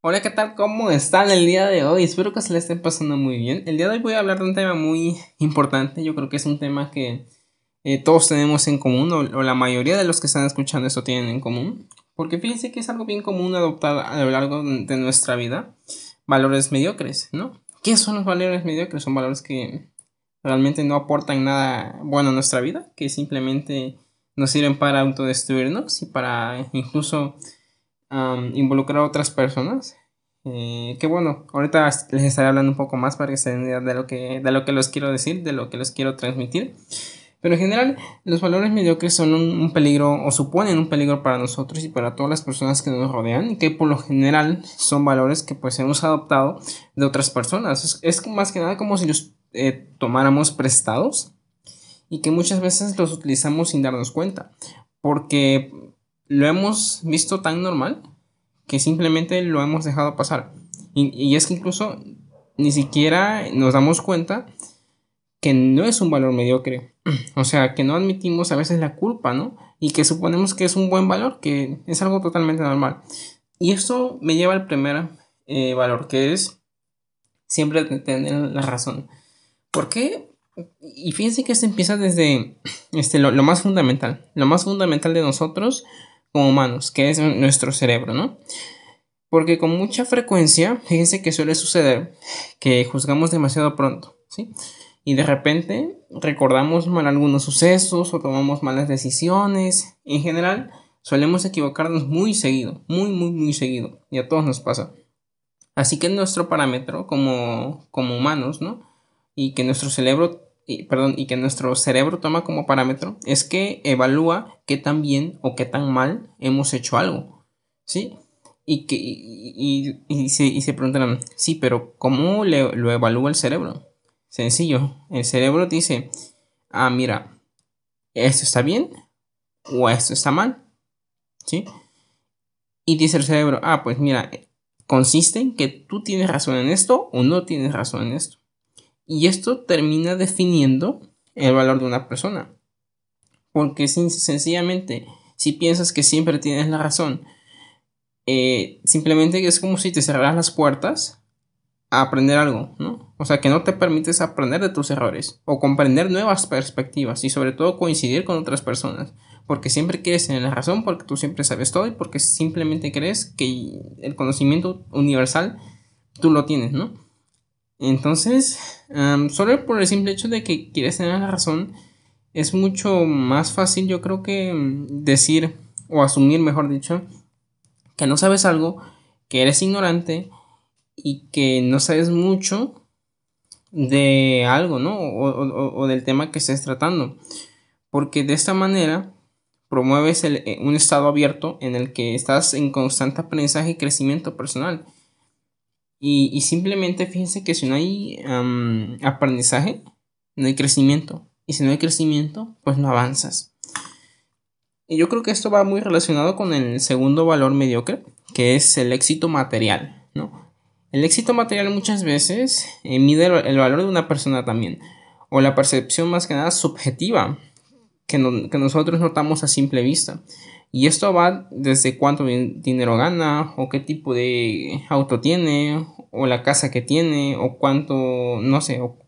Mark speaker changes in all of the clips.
Speaker 1: Hola, ¿qué tal? ¿Cómo están el día de hoy? Espero que se le estén pasando muy bien. El día de hoy voy a hablar de un tema muy importante. Yo creo que es un tema que eh, todos tenemos en común, o, la mayoría de los que están escuchando esto tienen en común. Porque fíjense que es algo bien común adoptar a lo largo de nuestra vida. Valores mediocres, ¿no? ¿Qué son los valores mediocres? Son valores que realmente no aportan nada bueno a nuestra vida, que simplemente nos sirven para autodestruirnos y para incluso involucrar a otras personas. Eh, que bueno, ahorita les estaré hablando un poco más para que se den idea de lo que, de lo que les quiero decir, de lo que les quiero transmitir. Pero en general, los valores mediocres son un, peligro o suponen un peligro para nosotros y para todas las personas que nos rodean y que por lo general son valores que pues hemos adoptado de otras personas. Es, más que nada como si los eh, tomáramos prestados y que muchas veces los utilizamos sin darnos cuenta. Porque lo hemos visto tan normal que simplemente lo hemos dejado pasar. Y, es que incluso ni siquiera nos damos cuenta que no es un valor mediocre. O sea, que no admitimos a veces la culpa, ¿no? Y que suponemos que es un buen valor, que es algo totalmente normal. Y esto me lleva al primer eh, valor, que es siempre tener la razón. ¿Por qué? Y fíjense que esto empieza desde este, lo más fundamental. Lo más fundamental de nosotros como humanos, que es nuestro cerebro, ¿no? Porque con mucha frecuencia, fíjense que suele suceder que juzgamos demasiado pronto, ¿sí? Y de repente recordamos mal algunos sucesos o tomamos malas decisiones. En general, solemos equivocarnos muy seguido, muy, muy, muy seguido. Y a todos nos pasa. Así que nuestro parámetro como, como humanos, ¿no? Y que nuestro cerebro y, perdón, y que nuestro cerebro toma como parámetro es que evalúa qué tan bien o qué tan mal hemos hecho algo, ¿sí? Y, que, y, y, se, y se preguntarán, sí, pero ¿cómo le, lo evalúa el cerebro? Sencillo, el cerebro dice, ah, mira, esto está bien o esto está mal, ¿sí? Y dice el cerebro, ah, pues mira, consiste en que tú tienes razón en esto o no tienes razón en esto. Y esto termina definiendo el valor de una persona. Porque sencillamente, si piensas que siempre tienes la razón, eh, simplemente es como si te cerraras las puertas a aprender algo, ¿no? O sea, que no te permites aprender de tus errores o comprender nuevas perspectivas y sobre todo coincidir con otras personas. Porque siempre quieres tener la razón, porque tú siempre sabes todo y porque simplemente crees que el conocimiento universal tú lo tienes, ¿no? Entonces, solo por el simple hecho de que quieres tener la razón, es mucho más fácil, yo creo que mm, decir, o asumir, mejor dicho, que no sabes algo, que eres ignorante y que no sabes mucho de algo, ¿no? O, del tema que estés tratando. Porque de esta manera promueves eh, un estado abierto en el que estás en constante aprendizaje y crecimiento personal. Y, simplemente fíjense que si no hay aprendizaje, no hay crecimiento. Y si no hay crecimiento, pues no avanzas. Y yo creo que esto va muy relacionado con el segundo valor mediocre, que es el éxito material, ¿no? El éxito material muchas veces eh, mide el, valor de una persona también, o la percepción más que nada subjetiva que, que nosotros notamos a simple vista. Y esto va desde cuánto dinero gana, o qué tipo de auto tiene, o la casa que tiene, o cuánto, no sé, o,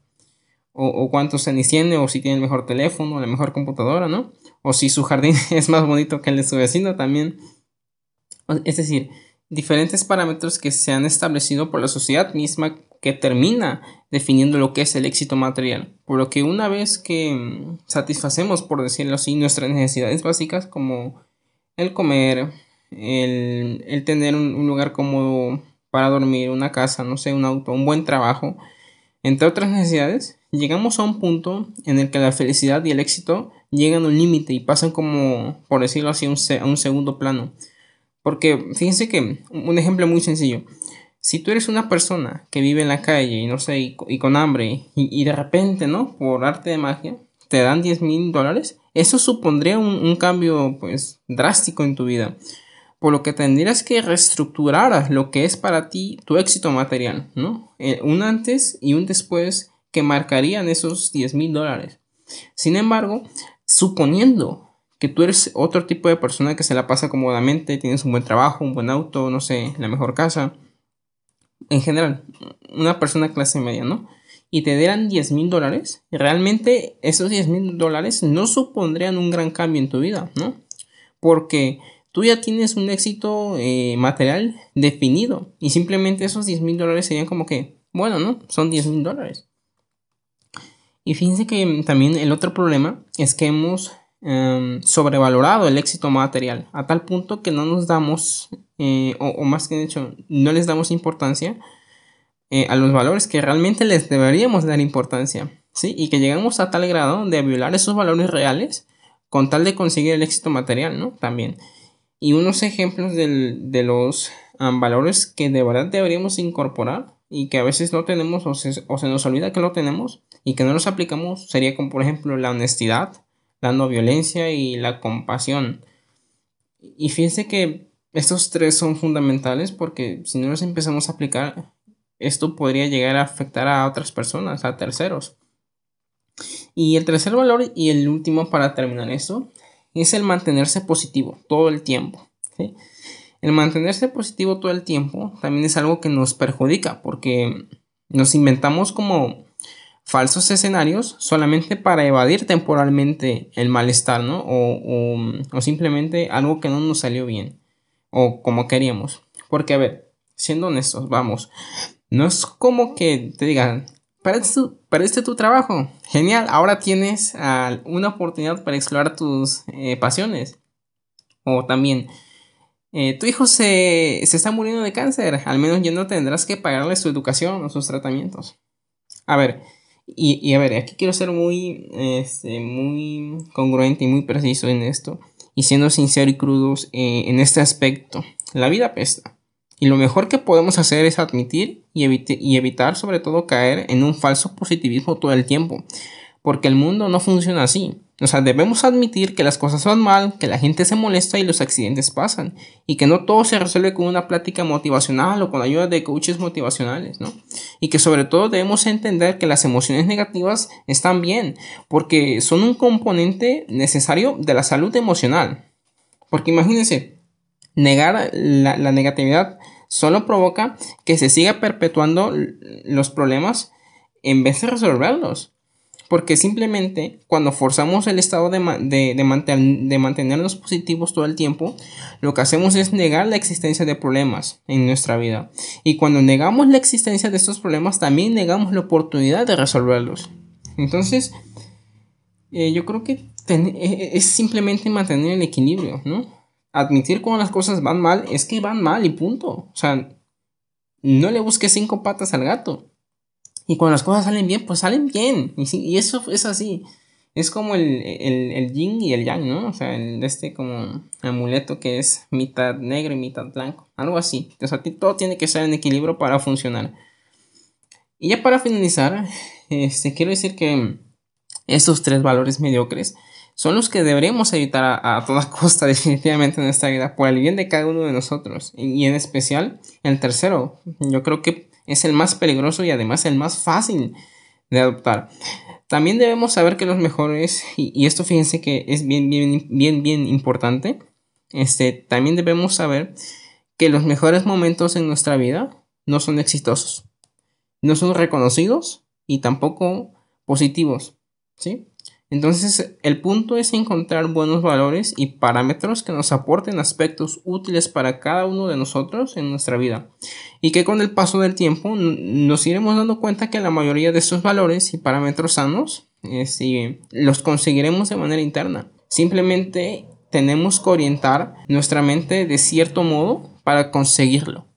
Speaker 1: o, cuántos tenis tiene, o si tiene el mejor teléfono, o la mejor computadora, ¿no? O si su jardín es más bonito que el de su vecino también. Es decir, diferentes parámetros que se han establecido por la sociedad misma que termina definiendo lo que es el éxito material. Por lo que una vez que mm, satisfacemos, por decirlo así, nuestras necesidades básicas como el comer, el, tener un, lugar cómodo para dormir, una casa, no sé, un auto, un buen trabajo, entre otras necesidades, llegamos a un punto en el que la felicidad y el éxito llegan a un límite y pasan como, por decirlo así, a un segundo plano. Porque fíjense que un ejemplo muy sencillo. Si tú eres una persona que vive en la calle y no sé, y, con hambre, y, de repente, ¿no? Por arte de magia, te dan 10 mil dólares, eso supondría un, cambio pues drástico en tu vida. Por lo que tendrías que reestructurar lo que es para ti tu éxito material, ¿no? Eh, un antes y un después que marcarían esos 10 mil dólares. Sin embargo, suponiendo que tú eres otro tipo de persona que se la pasa cómodamente, tienes un buen trabajo, un buen auto, no sé, la mejor casa, en general, una persona clase media, ¿no? Y te dieran 10 mil dólares, realmente esos 10 mil dólares no supondrían un gran cambio en tu vida, ¿no? Porque tú ya tienes un éxito eh, material definido y simplemente esos 10 mil dólares serían como que, bueno, ¿no? Son 10 mil dólares. Y fíjense que también el otro problema es que hemos em, sobrevalorado el éxito material a tal punto que no nos damos, eh, o, más que de hecho, no les damos importancia eh, a los valores que realmente les deberíamos dar importancia. ¿sí? Y que llegamos a tal grado de violar esos valores reales con tal de conseguir el éxito material, ¿no? También. Y unos ejemplos de los valores que de verdad deberíamos incorporar y que a veces no tenemos o se, o se nos olvida que lo tenemos y que no los aplicamos sería como por ejemplo la honestidad, la no violencia y la compasión. Y fíjense que estos tres son fundamentales porque si no los empezamos a aplicar, esto podría llegar a afectar a otras personas, a terceros. Y el tercer valor y el último para terminar esto es el mantenerse positivo todo el tiempo. El mantenerse positivo todo el tiempo también es algo que nos perjudica porque nos inventamos como falsos escenarios solamente para evadir temporalmente el malestar, ¿no? O, o, simplemente algo que no nos salió bien o como queríamos. Porque, a ver, siendo honestos, vamos, no es como que te digan, perdiste tu, tu trabajo, genial, ahora tienes una oportunidad para explorar tus eh, pasiones. O también, eh, tu hijo se, se está muriendo de cáncer, al menos ya no tendrás que pagarle su educación o sus tratamientos. A ver, y, a ver, aquí quiero ser muy, este, muy congruente y muy preciso en esto. Y siendo sincero y crudos eh, en este aspecto. La vida pesta. Y lo mejor que podemos hacer es admitir y, y evitar sobre todo caer en un falso positivismo todo el tiempo. Porque el mundo no funciona así. O sea, debemos admitir que las cosas van mal, que la gente se molesta y los accidentes pasan, y que no todo se resuelve con una plática motivacional o con ayuda de coaches motivacionales, ¿no? Y que sobre todo debemos entender que las emociones negativas están bien, porque son un componente necesario de la salud emocional. Porque imagínense, negar la, la negatividad solo provoca que se siga perpetuando los problemas en vez de resolverlos. Porque simplemente cuando forzamos el estado de, de, mantenernos positivos todo el tiempo, lo que hacemos es negar la existencia de problemas en nuestra vida. Y cuando negamos la existencia de estos problemas, también negamos la oportunidad de resolverlos. Entonces, eh, yo creo que e, e, es simplemente mantener el equilibrio, ¿no? Admitir cuando las cosas van mal es que van mal y punto. O sea, no le busques cinco patas al gato. Y cuando las cosas salen bien, pues salen bien. Y, eso es así. Es como el, el, yin y el yang, ¿no? O sea, el, este como amuleto que es mitad negro y mitad blanco. Algo así. O sea, todo tiene que estar en equilibrio para funcionar. Y ya para finalizar, este, quiero decir que estos tres valores mediocres son los que deberíamos evitar a, toda costa definitivamente en nuestra vida por el bien de cada uno de nosotros. Y, en especial el tercero. Yo creo que es el más peligroso y además el más fácil de adoptar. También debemos saber que los mejores, y, esto fíjense que es bien, bien, bien, bien importante, este, también debemos saber que los mejores momentos en nuestra vida no son exitosos, no son reconocidos y tampoco positivos, ¿sí? Entonces, el punto es encontrar buenos valores y parámetros que nos aporten aspectos útiles para cada uno de nosotros en nuestra vida. Y que con el paso del tiempo nos iremos dando cuenta que la mayoría de estos valores y parámetros sanos este, los conseguiremos de manera interna. Simplemente tenemos que orientar nuestra mente de cierto modo para conseguirlo.